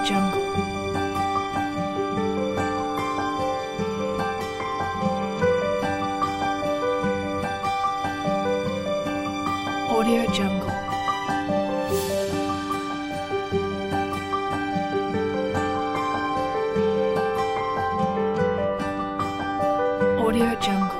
Audio Jungle. Audio Jungle. Audio Jungle.